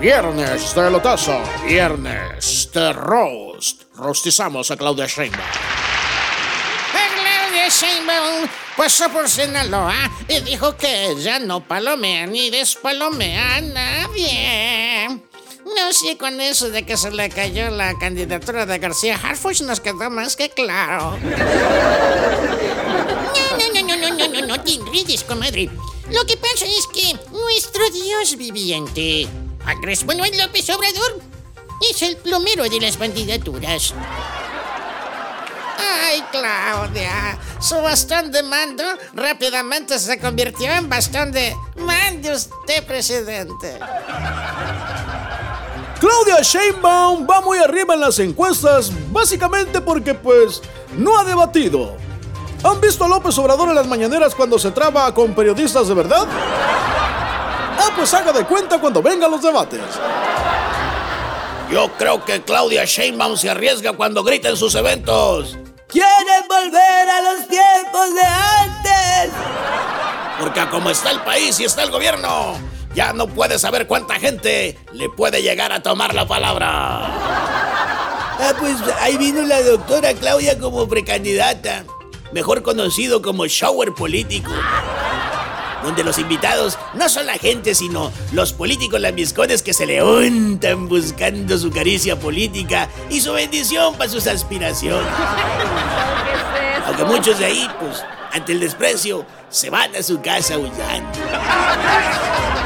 Viernes de lotazo, viernes de roast. Rostizamos a Claudia Sheinbaum. Claudia Sheinbaum pasó por Sinaloa y dijo que ella no palomea ni despalomea a nadie. No sé, con eso de que se le cayó la candidatura de García Harfuch nos quedó más que claro. No, no, no, no, no, no, no, no te enredes, comadre. Lo que pasa es que nuestro Dios viviente, Andrés Manuel López Obrador, es el plomero de las candidaturas. Ay, Claudia, su bastón de mando rápidamente se convirtió en bastón de mande usted, presidente. Claudia Sheinbaum va muy arriba en las encuestas, básicamente porque pues no ha debatido. ¿Han visto a López Obrador en las mañaneras cuando se traba con periodistas de verdad? Ah, pues haga de cuenta cuando vengan los debates. Yo creo que Claudia Sheinbaum se arriesga cuando grita en sus eventos. ¡Quieren volver a los tiempos de antes! Porque a como está el país y está el gobierno, ya no puede saber cuánta gente le puede llegar a tomar la palabra. Ah, pues ahí vino la doctora Claudia como precandidata, mejor conocido como shower político. Donde los invitados no son la gente, sino los políticos lambiscones que se le untan buscando su caricia política y su bendición para sus aspiraciones. Aunque muchos de ahí, pues, ante el desprecio, se van a su casa huyendo.